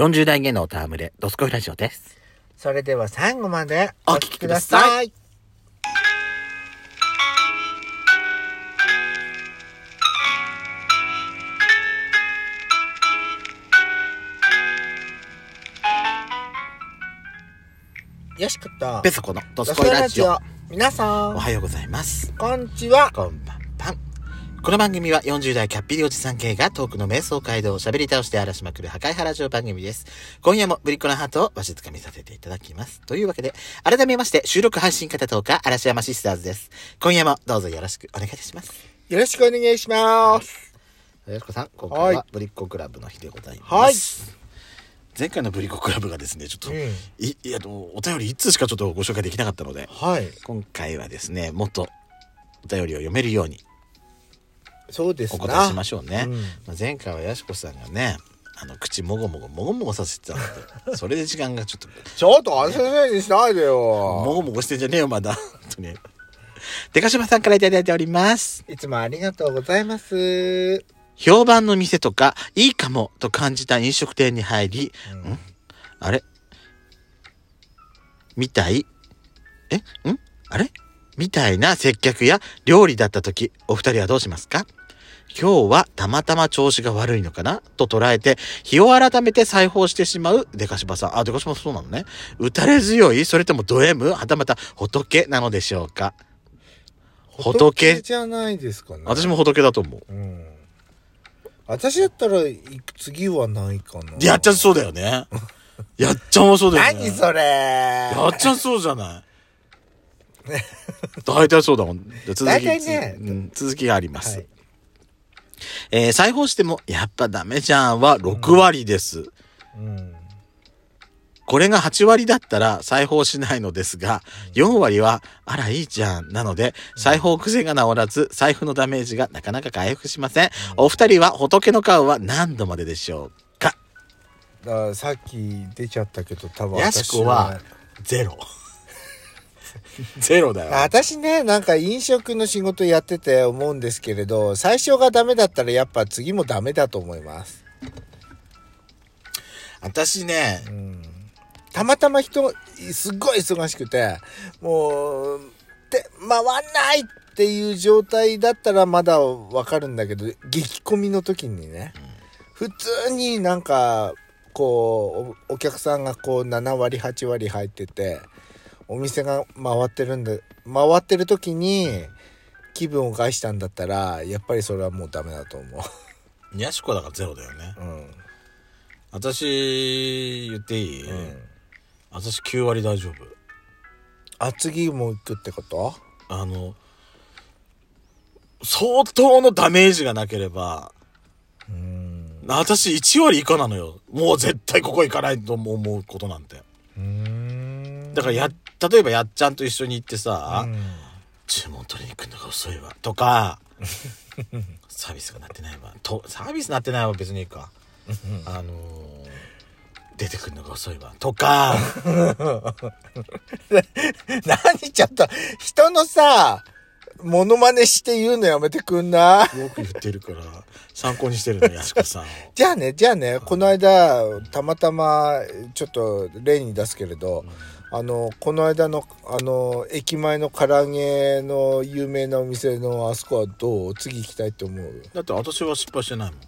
40代芸能たわむれ、ドスコイラジオです。それでは最後までお聞きください。よしこと、ペソコのドスコイラジオ。。皆さん、おはようございます。こんにちは。こんばん。この番組は40代キャッピリおじさん系がトークの瞑想街道を喋り倒して荒らしまくる破壊原城番組です。今夜もぶりっ子なハートをわしづかみさせていただきます。というわけで、改めまして収録配信型10日嵐山シスターズです。今夜もどうぞよろしくお願いいたします。よろしくお願いします。よしこさん、今回ははいぶりっ子クラブの日でございます。はい前回のぶりっ子クラブがですね、ちょっと、うんい、いや、お便り一通しかちょっとご紹介できなかったので、はい。今回はですね、もっとお便りを読めるようにそうですな。お答えしましょうね。うんまあ、前回はやしこさんがね、あの、口もごもごもごもごさせてたので、それで時間がちょっと、ちょっとあせせにしないでもよ。ごもごしてんじゃねえよ、まだ。本当に。でかしばさんからいただいております。いつもありがとうございます。評判の店とか、いいかもと感じた飲食店に入り、うんん？あれ？みたい？え？ん？あれ？みたいな接客や料理だった時、お二人はどうしますか？今日はたまたま調子が悪いのかな？と捉えて、日を改めて裁縫してしまうデカシバさん。あ、デカシバそうなのね。打たれ強い？それともド M? はたまた仏なのでしょうか？仏？じゃないですかね。私も仏だと思う。うん。私だったら、い次はないかな。やっちゃんそうだよね。やっちゃんもそうだよね。何それやっちゃんそうじゃない？大体そうだもん。で続き、ねうん続きがあります。はいえー裁縫しても、やっぱダメじゃんは6割です。うん。これが8割だったら裁縫しないのですが、4割は、あらいいじゃん。なので、裁縫癖が治らず、財布のダメージがなかなか回復しません。お二人は仏の顔は何度まででしょうか？だからさっき出ちゃったけど、多分やしこは、ゼロ。ゼロだよ。私ね、なんか飲食の仕事やってて思うんですけれど、最初がダメだったらやっぱ次もダメだと思います。私ね、うん。たまたま人、すっごい忙しくて、もう、で、回んないっていう状態だったらまだわかるんだけど、激混みの時にね、普通になんか、こう、おお客さんがこう7割、8割入ってて、お店が回ってるんで、回ってる時に気分を害したんだったら、やっぱりそれはもうダメだと思う。やしこだからゼロだよね。うん。私、言っていい、うん。私9割大丈夫。あ、次も行くってこと？あの、相当のダメージがなければ、うん。私1割以下なのよ。もう絶対ここ行かないと思うことなんて。うんだからや、例えばやっちゃんと一緒に行ってさ、うん注文取りに来るのが遅いわ。とか、サービスがなってないわ。と、サービスなってないわ別にいいか。あのー出てくるのが遅いわ。とか、何ちょっと、人のさ、モノマネして言うのやめてくんなよく言ってるから、参考にしてるの、やしこさんを。じゃあね、じゃあね、この間、たまたま、ちょっと例に出すけれど、あの、この間の、あの、駅前の唐揚げの有名なお店のあそこはどう？次行きたいって思う？だって私は失敗してないもん。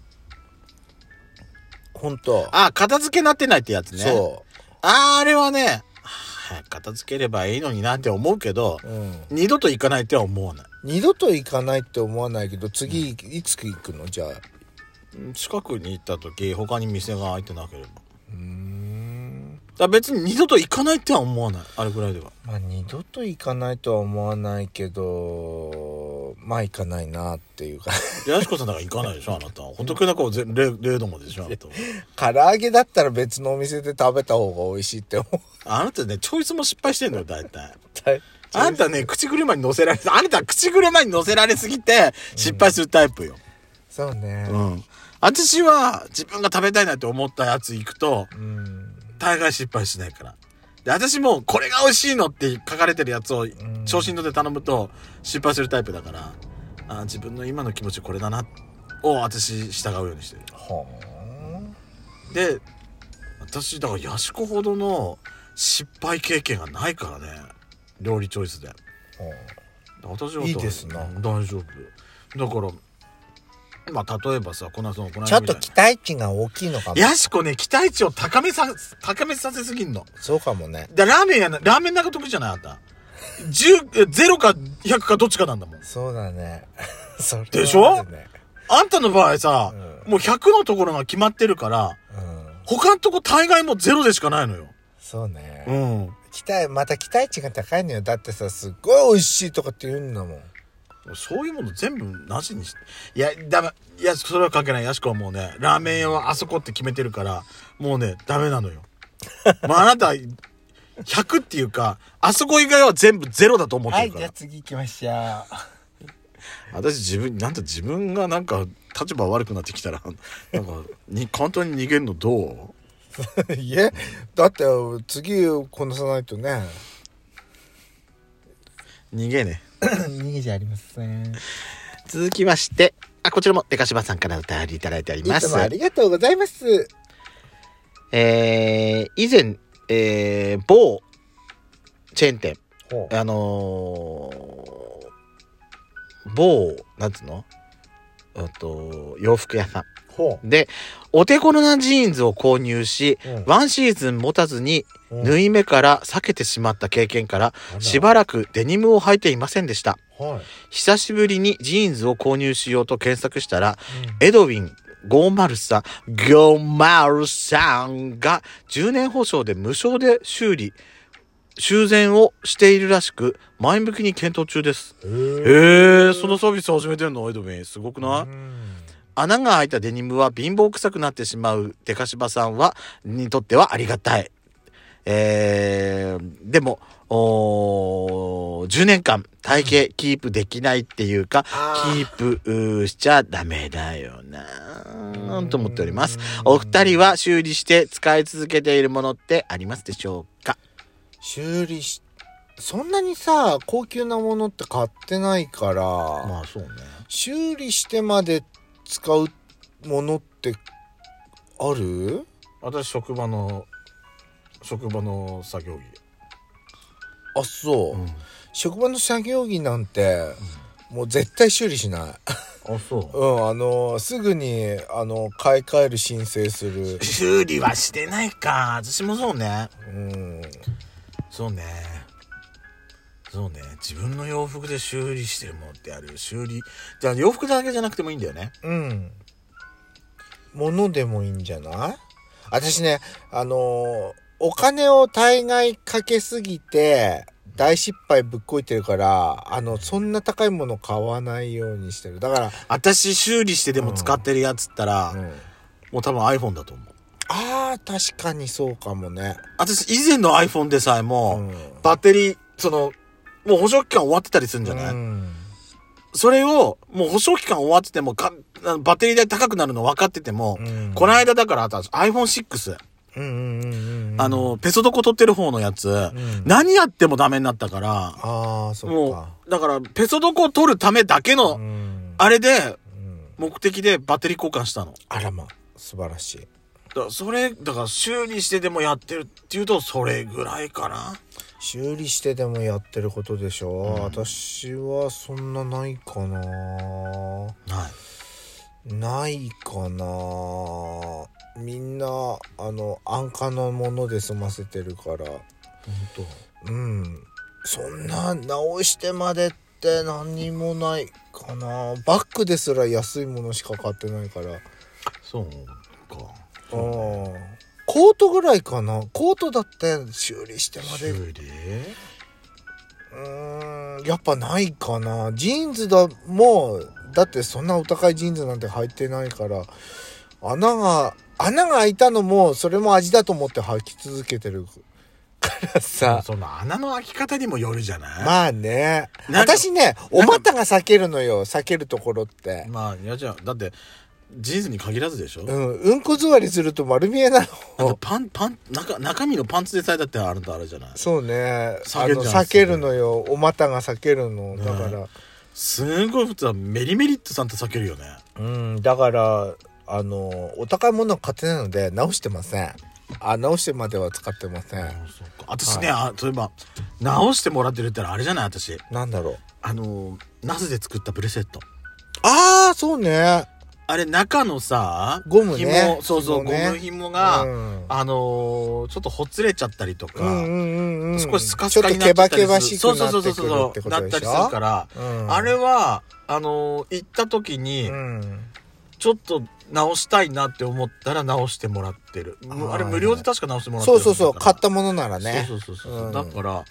本当？あ、片付けなってないってやつね。そああれはね、早く片付ければいいのになって思うけど、う。うん。二度と行かないっては思わない。二度と行かないって思わないけど、次、いつ行くの？じゃあ。近くに行った時、他に店が開いてなければ。だ別に二度と行かないっては思わない。あれぐらいでは。まあ二度と行かないとは思わないけどまあ行かないなっていうかやしこさんだから行かないでしょ、あなた。仏の顔ぜ0、0度まででしょ、あなたは。唐揚げだったら別のお店で食べた方が美味しいって思うあなたね、チョイスも失敗してんのよ、大体。はいあなたね、口車に乗せられ、あなたは口車に乗せられすぎて、失敗するタイプよ。そうねうん。私は、自分が食べたいなって思ったやつ行くと、うん大概失敗しないから。で、私も、これが美味しいのって書かれてるやつを、ん。調子に乗って頼むと、失敗するタイプだから、あ自分の今の気持ちこれだな、を私、従うようにしてる。はで、私だからヤシコほどの失敗経験がないからね。料理チョイスで。私はいいですな。大丈夫。だからまあ例えばさこの間そのこの間ちょっと期待値が大きいのかも。なヤシコね期待値を高めさ高めさせすぎんの。そうかもね。だラーメンやなラーメンなんか得じゃないあんた。10 0か100かどっちかなんだもん。そうだね。それはでしょ？あんたの場合さ、うん。もう100のところが決まってるからうん。他のとこ大概もうゼロでしかないのよ。そうね、うん。期待また期待値が高いのよ。だってさすっごい美味しいとかって言うんだもんそういうもの全部なしにして。いや、ダメ。いや、それは関係ない。ヤシコはもうね、ラーメン屋はあそこって決めてるから、もうね、ダメなのよ。まあ、あなた、100っていうか、あそこ以外は全部ゼロだと思ってるから。次行きましょ 私自分、なんと自分がなんか、立場悪くなってきたら、なんか、に、簡単に逃げるのどう？う いえだって次こなさないとね逃げね。逃げじゃありません。続きまして、あ、こちらもデカシバさんからお便りいただいております。いつも。ありがとうございます。えー、以前、えー、某チェーン店、ほあのー某、なんつうの？あと、洋服屋さん。ほで、お手頃なジーンズを購入し、うん。ワンシーズン持たずに、うん。縫い目から裂けてしまった経験から、しばらくデニムを履いていませんでした。はい。久しぶりにジーンズを購入しようと検索したら、エドウィン503、503が10年保証で無償で修理、修繕をしているらしく、前向きに検討中です。へえ、そのサービス始めてんの？エドウィン。すごくない、うん穴が開いたデニムは貧乏臭くなってしまうデカシバさんは、にとってはありがたい。えー、でも、おー10年間体型キープできないっていうか、キープしちゃダメだよなーと思っております。お二人は修理して使い続けているものってありますでしょうか？修理しそんなにさ高級なものって買ってないから、まあそうね。修理してまで使うものってある？私職場の、職場の作業着。あそう、うん職場の作業着なんて、もう絶対修理しないあ、そう。うんあのすぐにあの買い替える申請する修理はしてないか。私もそうね。うんそうね。そうね。自分の洋服で修理してるものってある。修理。じゃあ洋服だけじゃなくてもいいんだよね。うんものでもいいんじゃない？私ねあのお金を大概かけすぎて大失敗ぶっこいてるからあのそんな高いもの買わないようにしてるだから、私修理してでも使ってるやつったら、うんもう多分 iPhone だと思う。あー確かにそうかもね。私以前の iPhone でさえも、うん。バッテリー、その、もう保証期間終わってたりするんじゃない、うん。それを、もう保証期間終わっててもか、バッテリー代高くなるの分かってても、うん。この間だから、あと iPhone6、うんうんうんうんあの、ペソドコ取ってる方のやつ、ん。何やってもダメになったから、ああそっもかう、だから、ペソドコを取るためだけの、うん。あれで、うん。目的でバッテリー交換したの。あらま素晴らしいだそれ、だから修理してでもやってるっていうと、それぐらいかな。修理してでもやってることでしょ、うん。私はそんなないかな。はい。ないかな。みんなあの安価なもので済ませてるから。本うん。そんな直してまでって何にもないかな。バッグですら安いものしか買ってないから。そうか。うん。コートぐらいかな。コートだって修理してまで。う修理？ーんやっぱないかな。ジーンズだもうだってそんなお高いジーンズなんて履いてないから。穴が穴が開いたのもそれも味だと思って履き続けてるからさ。その穴の開き方にもよるじゃない？まあね。私ねお股が裂けるのよ。裂けるところって。まあ、いやじゃあ、だって、ジーンズに限らずでしょ、うん。うんこ座りすると丸見えなだってのパン、パン、中、中身のパンツでさえだってあるとあれじゃない？そうね。あの裂けるじゃん裂けるのよ。お股が裂けるの。だから、すごい普通はメリメリットさんって避けるよね。うん。だからあのお高いものは買ってないので直してません。あ直してまでは使ってません。私ね、あそういえば直してもらってるってあれじゃない？私。なんだろう。あのナスで作ったブレセット。ああそうねあれ中のさゴムね。紐そうそう、紐ね。ゴム紐が、うん。あのーちょっとほつれちゃったりとか、うんうんうんうん。少しスカスカになっちゃったりちょっとケバケバしくなってくるってそうことでしょ？なったりするから、うん。あれはあのー行った時に、うん。ちょっと直したいなって思ったら直してもらってる、はいはいあれ無料で確か直してもらってるそうそうそう買っったものならね。そうそうそうそう、うん。だから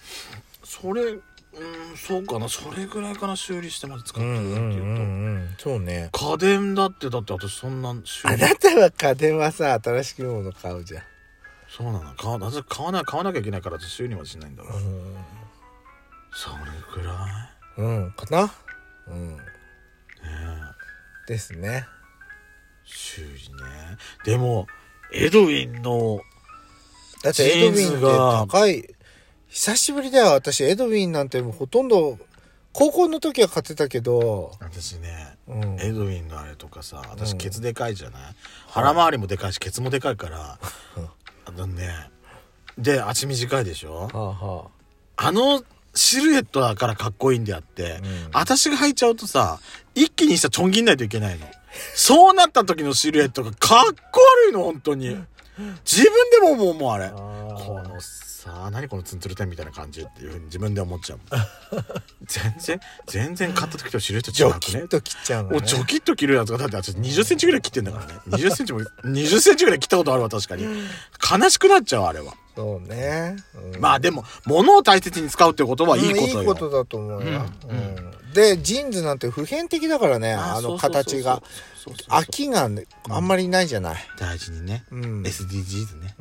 それうんそうかな。それぐらいかな修理してまで使ってるっていうと、んそうね。家電だってだって私そんな修理。あなたは家電はさ新しくもの買うじゃん。そうなの。買わなぜ買わな買わなきゃいけないから私修理までしないんだわ、それぐらい？うんかな。うん。ねですね。修理ね。でもエドウィンのだってエドウィンってが高い久しぶりだよ。私エドウィンなんてもうほとんど高校の時は買ってたけど、私ねうん、エドウィンのあれとかさ私うんケツでかいじゃない、腹回りもでかいしケツもでかいからうん あのねで足短いでしょ？はあはあ。のシルエットだからかっこいいんであって、うん。私が履いちゃうとさ一気にしたちょん切んないといけないの。そうなった時のシルエットがかっこ悪いの本当に。自分でも思うもんあれ。あさ何このツンツルテンみたいな感じっていうふうに自分で思っちゃう 全然全然買った時とシルエットジ違くね。ョキッと切っちゃうのね。もうジョキッと切るやつがだって私20センチぐらい切ってんだからね。20センチも20センチぐらい切ったことあるわ確かに。悲しくなっちゃうあれは。そうね、うん。まあでも物を大切に使うってことはいいことよ、うんいいことだと思うよ、うんうん。でジーンズなんて普遍的だからねあの形が。飽きがねあんまりないじゃない、大事にね、うん。SDGs ね